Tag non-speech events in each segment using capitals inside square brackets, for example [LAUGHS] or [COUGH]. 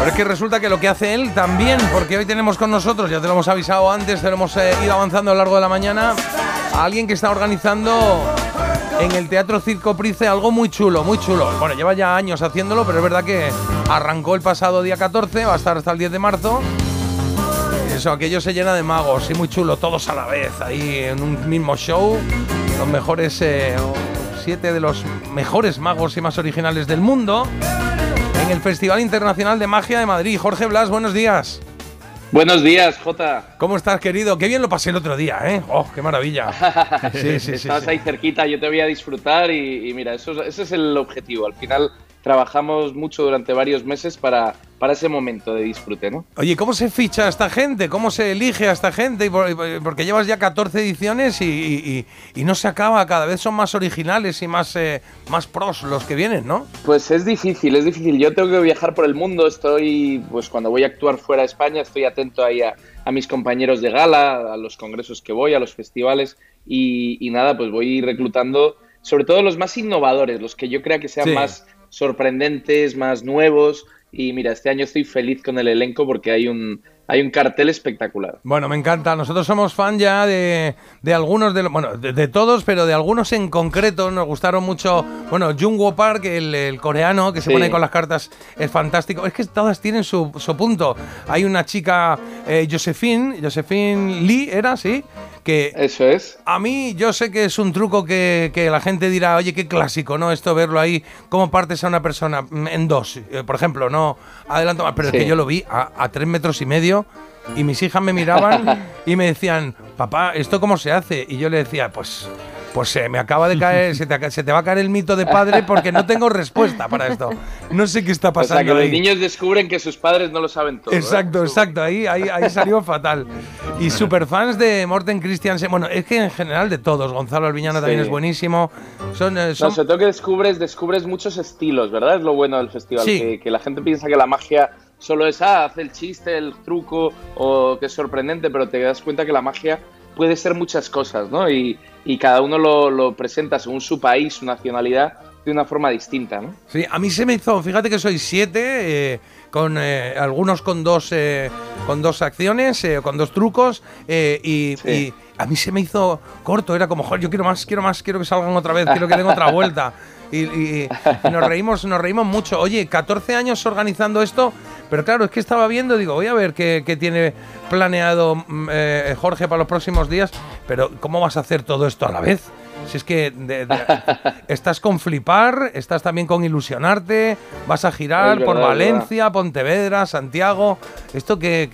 Pero es que resulta que lo que hace él también, porque hoy tenemos con nosotros, ya te lo hemos avisado antes, te lo hemos eh, ido avanzando a lo largo de la mañana, a alguien que está organizando en el Teatro Circo Price algo muy chulo, muy chulo. Bueno, lleva ya años haciéndolo, pero es verdad que arrancó el pasado día 14, va a estar hasta el 10 de marzo. Eso, aquello se llena de magos, y muy chulo, todos a la vez, ahí en un mismo show. Los mejores, eh, siete de los mejores magos y más originales del mundo. En el Festival Internacional de Magia de Madrid. Jorge Blas, buenos días. Buenos días, Jota. ¿Cómo estás, querido? Qué bien lo pasé el otro día, ¿eh? ¡Oh, qué maravilla! [LAUGHS] Sí, sí, sí. Estabas ahí cerquita, yo te voy a disfrutar y, mira, eso, ese es el objetivo. Al final trabajamos mucho durante varios meses para, para ese momento de disfrute, ¿no? Oye, ¿cómo se ficha a esta gente? ¿Cómo se elige a esta gente? Porque llevas ya 14 ediciones y, no se acaba, cada vez son más originales y más, eh, más pros los que vienen, ¿no? Pues es difícil, es difícil. Yo tengo que viajar por el mundo, estoy, pues cuando voy a actuar fuera de España, estoy atento ahí a, mis compañeros de gala, a los congresos que voy, a los festivales y, nada, pues voy reclutando sobre todo los más innovadores, los que yo crea que sean más sorprendentes, más nuevos. Y mira, este año estoy feliz con el elenco porque hay un, hay un cartel espectacular. Bueno, me encanta. Nosotros somos fan ya de, de algunos, de, bueno, de, todos, pero de algunos en concreto. Nos gustaron mucho, bueno, Jungwoo Park, el, coreano, que se pone con las cartas, es fantástico. Es que todas tienen su, su punto. Hay una chica, eh, Josephine, Josephine Lee, ¿era? Sí que Eso es. A mí yo sé que es un truco que, la gente dirá, oye, qué clásico, ¿no? Esto verlo ahí, cómo partes a una persona en dos, eh, por ejemplo, no adelanto más, pero es que yo lo vi a, a tres metros y medio y mis hijas me miraban [LAUGHS] y me decían, papá, ¿esto cómo se hace? Y yo le decía, pues pues se me acaba de caer, se te, va a caer el mito de padre porque no tengo respuesta para esto. No sé qué está pasando. O sea, que los niños descubren que sus padres no lo saben todo. ¿eh? Exacto, exacto. Ahí, ahí, ahí salió fatal. Y superfans de Morten Christiansen. Bueno, es que en general de todos. Gonzalo Alviñano también es buenísimo. Son, eh, son... No, sobre todo que descubres, descubres muchos estilos, ¿verdad? Es lo bueno del festival. Que, que la gente piensa que la magia solo es, ah, hace el chiste, el truco o que es sorprendente, pero te das cuenta que la magia puede ser muchas cosas, ¿no? Y, y cada uno lo, lo, presenta según su país, su nacionalidad, de una forma distinta, ¿no? Sí, a mí se me hizo, fíjate que soy siete, eh, con eh, algunos con dos, eh, con dos acciones, con dos trucos, y, y, a mí se me hizo corto, era como, joder, yo quiero más, quiero más, quiero que salgan otra vez, quiero que den otra vuelta. [LAUGHS] Y, nos reímos, nos reímos mucho. Oye, 14 años organizando esto, pero claro, es que estaba viendo, digo, voy a ver qué, tiene planeado mm, eh, Jorge para los próximos días, pero ¿cómo vas a hacer todo esto a la vez? Si es que [LAUGHS] estás con flipar, estás también con ilusionarte, vas a girar por Valencia, Pontevedra, Santiago. Esto que,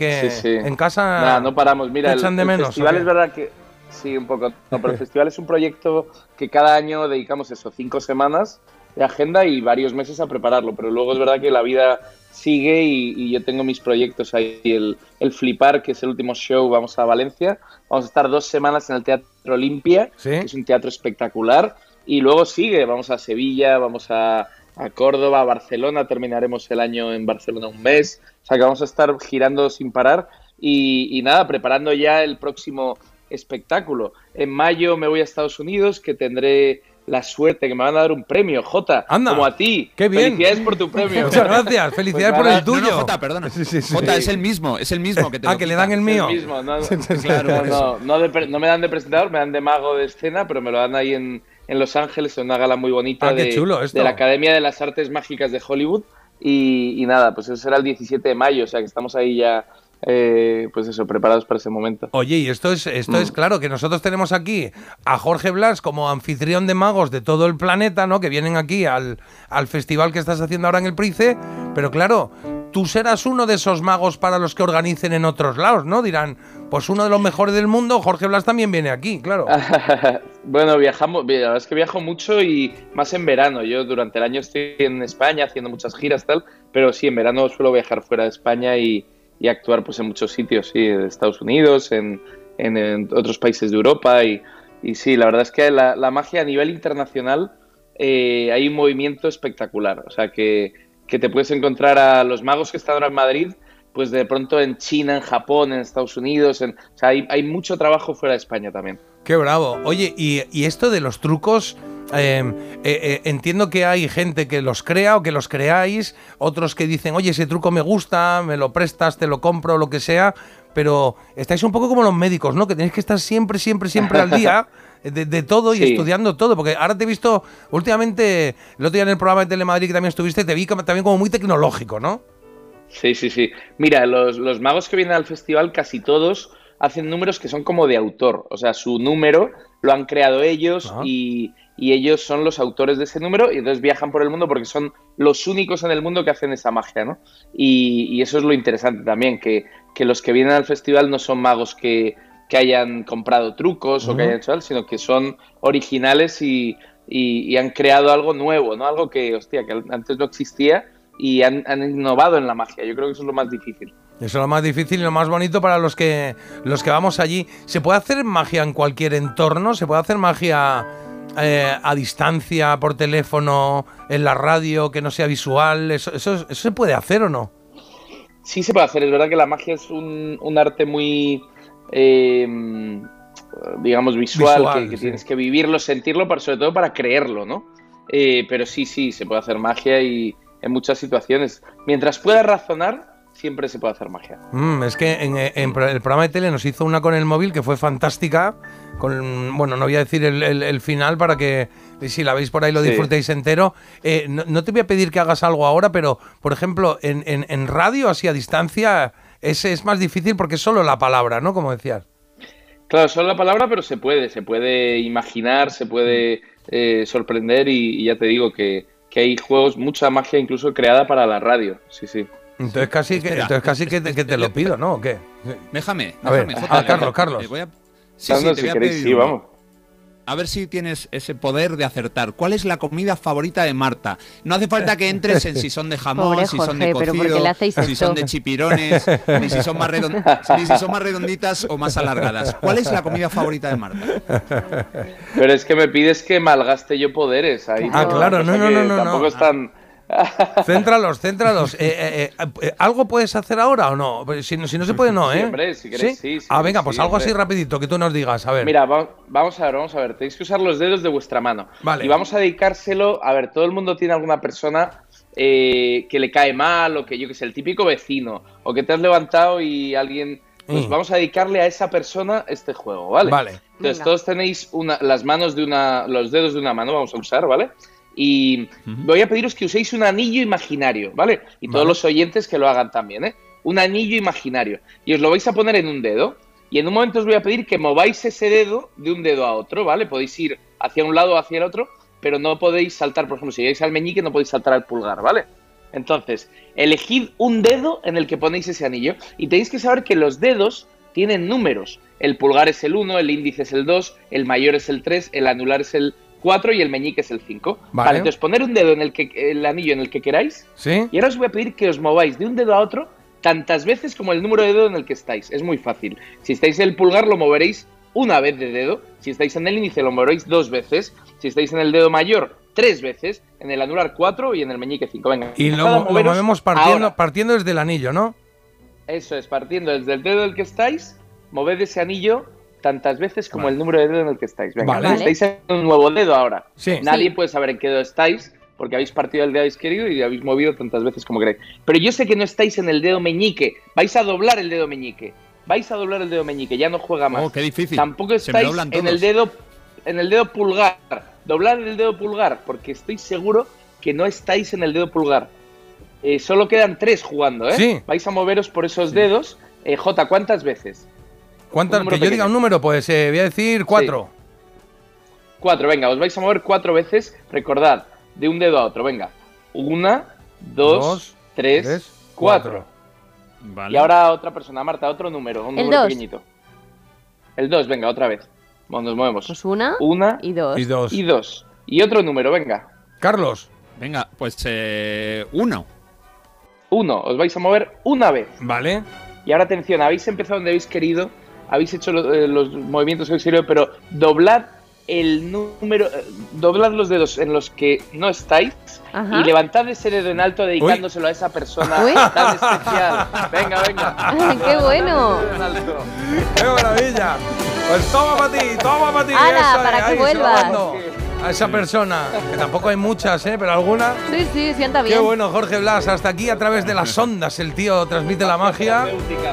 en casa no paramos. Mira, echan de menos. Festival es verdad que Sí, un poco. No, pero el festival es un proyecto que cada año dedicamos eso, cinco semanas de agenda y varios meses a prepararlo. Pero luego es verdad que la vida sigue y, yo tengo mis proyectos ahí. El, el, Flipar, que es el último show, vamos a Valencia. Vamos a estar dos semanas en el Teatro Olimpia, que es un teatro espectacular. Y luego sigue, vamos a Sevilla, vamos a, a Córdoba, a Barcelona. Terminaremos el año en Barcelona un mes. O sea que vamos a estar girando sin parar. Y, y nada, preparando ya el próximo espectáculo. En mayo me voy a Estados Unidos, que tendré la suerte que me van a dar un premio, Jota, como a ti. Qué bien. Felicidades por tu [LAUGHS] premio. Muchas gracias, felicidades pues por el tuyo. No, Jota, perdona. Jota, es el mismo, es el mismo que te Ah, que le dan el mío. El mismo, no, claro, no, me dan de presentador, me dan de mago de escena, pero me lo dan ahí en, en Los Ángeles, en una gala muy bonita ah, de, chulo de la Academia de las Artes Mágicas de Hollywood. Y, y nada, pues eso será el 17 de mayo, o sea que estamos ahí ya eh, pues eso, preparados para ese momento. Oye, y esto es, esto es mm. claro, que nosotros tenemos aquí a Jorge Blas como anfitrión de magos de todo el planeta, ¿no? Que vienen aquí al, al festival que estás haciendo ahora en el Price, pero claro, tú serás uno de esos magos para los que organicen en otros lados, ¿no? Dirán, pues uno de los mejores del mundo, Jorge Blas también viene aquí, claro. [LAUGHS] bueno, viajamos, la verdad es que viajo mucho y más en verano. Yo durante el año estoy en España haciendo muchas giras tal, pero sí, en verano suelo viajar fuera de España y, y actuar pues en muchos sitios, sí, de Estados Unidos, en, en, otros países de Europa y, y, sí, la verdad es que la, la magia a nivel internacional eh, hay un movimiento espectacular, o sea que, que, te puedes encontrar a los magos que están ahora en Madrid, pues de pronto en China, en Japón, en Estados Unidos, en, o sea, hay, hay mucho trabajo fuera de España también. Qué bravo. Oye, y, esto de los trucos, em, eh, eh, entiendo que hay gente que los crea o que los creáis, otros que dicen, oye, ese truco me gusta, me lo prestas, te lo compro, lo que sea, pero estáis un poco como los médicos, ¿no? Que tenéis que estar siempre, siempre, siempre al día. [LAUGHS] De, todo y estudiando todo, porque ahora te he visto últimamente, el otro día en el programa de Telemadrid que también estuviste, te vi también como muy tecnológico, ¿no? Sí, sí, sí. Mira, los, los magos que vienen al festival, casi todos hacen números que son como de autor. O sea, su número lo han creado ellos y, ellos son los autores de ese número y entonces viajan por el mundo porque son los únicos en el mundo que hacen esa magia, ¿no? Y, eso es lo interesante también, que, los que vienen al festival no son magos que, hayan comprado trucos o que hayan hecho algo, sino que son originales y, han creado algo nuevo, ¿no? Algo que, hostia, que antes no existía y han, han innovado en la magia. Yo creo que eso es lo más difícil. Eso es lo más difícil y lo más bonito para los que, los que vamos allí. ¿Se puede hacer magia en cualquier entorno? ¿Se puede hacer magia eh, a distancia, por teléfono, en la radio, que no sea visual? ¿Eso, eso, se puede hacer o no? Sí se puede hacer. Es verdad que la magia es un, arte muy, eh, digamos, visual, que, tienes que vivirlo, sentirlo, pero sobre todo para creerlo, ¿no? Eh, pero sí, sí, se puede hacer magia y en muchas situaciones. Mientras puedas razonar, siempre se puede hacer magia. Mm, es que en, el programa de tele nos hizo una con el móvil que fue fantástica. Con, bueno, no voy a decir el, final para que si la veis por ahí lo disfrutéis entero. Eh, no, te voy a pedir que hagas algo ahora, pero por ejemplo, en, en radio, así a distancia, es, es más difícil porque es solo la palabra, ¿no? Como decías. Claro, solo la palabra, pero se puede, se puede imaginar, se puede eh, sorprender y, ya te digo que, que hay juegos, mucha magia incluso creada para la radio. Sí, sí. Entonces casi, que, entonces casi que, te, lo pido, ¿no? ¿O qué? Déjame, déjame. A ver, Carlos, Carlos. Sí, sí, te voy a sí, vamos. A ver si tienes ese poder de acertar. ¿Cuál es la comida favorita de Marta? No hace falta que entres en si son de jamón, si son de cocido, si son de chipirones, [LAUGHS] ni si son, más ni si son más redonditas o más alargadas. ¿Cuál es la comida favorita de Marta? Pero es que me pides que malgaste yo poderes. Ahí ah, claro, no, no, no, no. Tampoco están... Céntralos, céntralos. Eh, eh, eh, ¿Algo puedes hacer ahora o no? Pues si, no se puede, no, ¿eh? Sí, hombre, si ah, venga, pues algo así rapidito, que tú nos digas, a ver. Mira, vamos a ver, vamos a ver. Tenéis que usar los dedos de vuestra mano. Vale. Y vamos a dedicárselo, a ver, todo el mundo tiene alguna persona que le cae mal, o que yo que sé, el típico vecino, o que te has levantado y alguien... Pues mm. vamos a dedicarle a esa persona este juego, ¿vale? Vale. Entonces todos tenéis una, las manos de una, los dedos de una mano, vamos a usar, ¿vale? Y voy a pediros que uséis un anillo imaginario, ¿vale? Y todos los oyentes que lo hagan también, ¿eh? Un anillo imaginario. Y os lo vais a poner en un dedo. Y en un momento os voy a pedir que mováis ese dedo de un dedo a otro, ¿vale? Podéis ir hacia un lado o hacia el otro, pero no podéis saltar, por ejemplo, si llegáis al meñique no podéis saltar al pulgar, ¿vale? Entonces, elegid un dedo en el que ponéis ese anillo y tenéis que saber que los dedos tienen números. El pulgar es el 1, el índice es el 2, el mayor es el 3, el anular es el 4 y el meñique es el 5. Vale. entonces poner un dedo en el que el anillo en el que queráis. Sí. Y ahora os voy a pedir que os mováis de un dedo a otro tantas veces como el número de dedo en el que estáis. Es muy fácil. Si estáis en el pulgar lo moveréis una vez de dedo. Si estáis en el índice lo moveréis dos veces. Si estáis en el dedo mayor tres veces. En el anular cuatro y en el meñique cinco. Venga. Y lo, movemos partiendo, partiendo desde el anillo, ¿no? Eso es, partiendo desde el dedo del que estáis, moved ese anillo tantas veces como el número de dedo en el que estáis. Venga, estáis en un nuevo dedo ahora. Nadie puede saber en qué dedo estáis porque habéis partido el dedo izquierdo y habéis movido tantas veces como queréis. Pero yo sé que no estáis en el dedo meñique. Vais a doblar el dedo meñique. Vais a doblar el dedo meñique. Ya no juega más. Oh, qué difícil. Tampoco estáis en el dedo en el dedo pulgar. Doblar el dedo pulgar porque estoy seguro que no estáis en el dedo pulgar. Eh, solo quedan tres jugando, ¿eh? Vais a moveros por esos dedos. Eh, J, ¿cuántas veces? ¿Cuántas? Que yo diga un número, pues eh, voy a decir cuatro. Cuatro, venga, os vais a mover cuatro veces. Recordad, de un dedo a otro, venga. Una, dos, tres, cuatro. Y ahora otra persona, Marta, otro número, un número pequeñito. El dos, venga, otra vez. Bueno, nos movemos. Pues una, una y dos. Y dos. Y dos. Y otro número, venga. Carlos. Venga, pues eh, uno. Uno, os vais a mover una vez. Vale. Y ahora atención, habéis empezado donde habéis querido habéis hecho eh, los movimientos exteriores, pero doblad el número, eh, doblad los dedos en los que no estáis y levantad ese dedo en alto dedicándoselo a esa persona tan especial. Venga, venga. [LAUGHS] ¡Qué bueno! ¡Qué maravilla! Pues toma para ti, toma para ti. Ana, para que vuelvas a esa persona, que tampoco hay muchas, ¿eh? pero alguna. Sí, sí, sienta bien. Qué bueno, Jorge Blas, hasta aquí a través de las ondas el tío transmite la magia.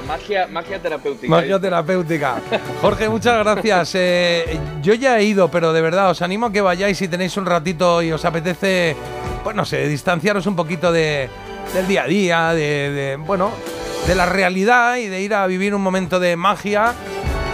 Magia, magia terapéutica. Magia terapéutica. Jorge, muchas gracias. Eh, yo ya he ido, pero de verdad os animo a que vayáis si tenéis un ratito y os apetece, pues no sé, distanciaros un poquito de, del día a día, de, de bueno, de la realidad y de ir a vivir un momento de magia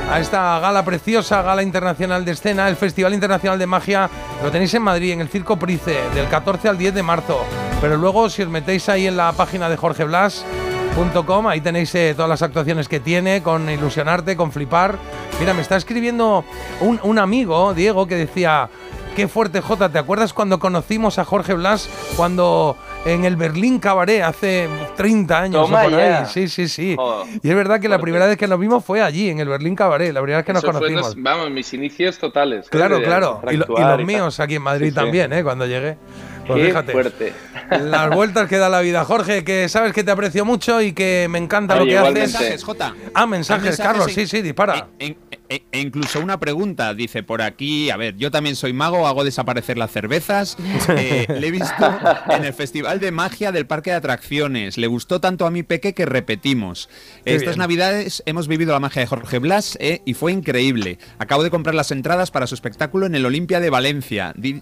a esta gala preciosa, Gala Internacional de Escena, el Festival Internacional de Magia. Lo tenéis en Madrid, en el Circo Price, del 14 al 10 de marzo. Pero luego, si os metéis ahí en la página de jorgeblas.com, ahí tenéis eh, todas las actuaciones que tiene, con Ilusionarte, con Flipar. Mira, me está escribiendo un amigo, Diego, que decía, qué fuerte Jota, ¿te acuerdas cuando conocimos a Jorge Blas? Cuando en el Berlín Cabaret hace 30 años. Sí, sí, sí. Y es verdad que la primera vez que nos vimos fue allí, en el Berlín Cabaret, la primera vez que nos conocimos. vamos, mis inicios totales. ¿eh? Claro, claro. Y, los míos aquí en Madrid también, ¿eh? Cuando llegué. Pues fíjate, fuerte. [LAUGHS] Las vueltas que da la vida. Jorge, que sabes que te aprecio mucho y que me encanta lo que haces. Mensajes, Jota. Ah, mensajes, Carlos, sí, sí, dispara. E, e, incluso una pregunta, dice por aquí, a ver, yo también soy mago, hago desaparecer las cervezas. [LAUGHS] Eh, le he visto en el Festival de Magia del Parque de Atracciones. Le gustó tanto a mi peque que repetimos. Estas navidades hemos vivido la magia de Jorge Blas eh, y fue increíble. Acabo de comprar las entradas para su espectáculo en el Olimpia de Valencia. Dile,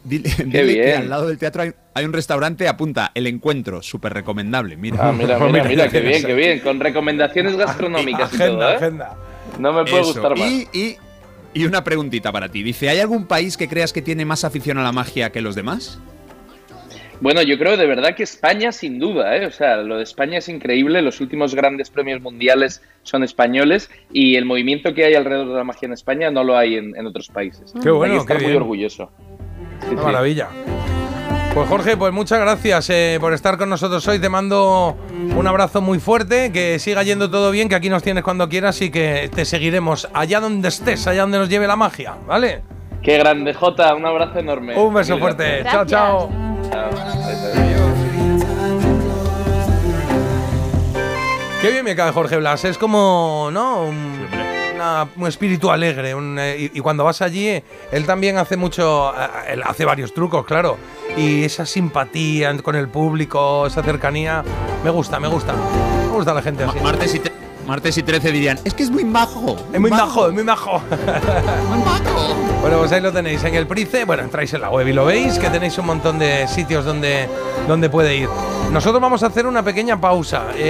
que al lado del teatro hay, un restaurante, apunta, El Encuentro, súper recomendable. Mira, ah, mira, [LAUGHS] mira, mira, qué bien, qué bien. Con recomendaciones gastronómicas y todo, ¿eh? agenda. No me puede gustar más. Y, y, una preguntita para ti. Dice, ¿hay algún país que creas que tiene más afición a la magia que los demás? Bueno, yo creo de verdad que España sin duda, ¿eh? o sea, lo de España es increíble, los últimos grandes premios mundiales son españoles y el movimiento que hay alrededor de la magia en España no lo hay en, otros países. Qué bueno, qué muy orgulloso. maravilla. Pues Jorge, pues muchas gracias eh, por estar con nosotros hoy. Te mando un abrazo muy fuerte, que siga yendo todo bien, que aquí nos tienes cuando quieras y que te seguiremos allá donde estés, allá donde nos lleve la magia, ¿vale? Qué grande, Jota, un abrazo enorme. Un beso fuerte. Chao, chao. Qué bien me cae Jorge Blas, es como, ¿no? Un, un espíritu alegre. Eh, y, cuando vas allí, él también hace mucho, eh, él hace varios trucos, claro. Y esa simpatía con el público, esa cercanía, me gusta, me gusta. Me gusta la gente así. Martes y, martes y 13 dirían, es que es muy majo. Es muy majo, es muy majo. [LAUGHS] muy majo. Bueno, pues ahí lo tenéis en el Price. Bueno, entráis en la web y lo veis, que tenéis un montón de sitios donde, donde puede ir. Nosotros vamos a hacer una pequeña pausa. Eh,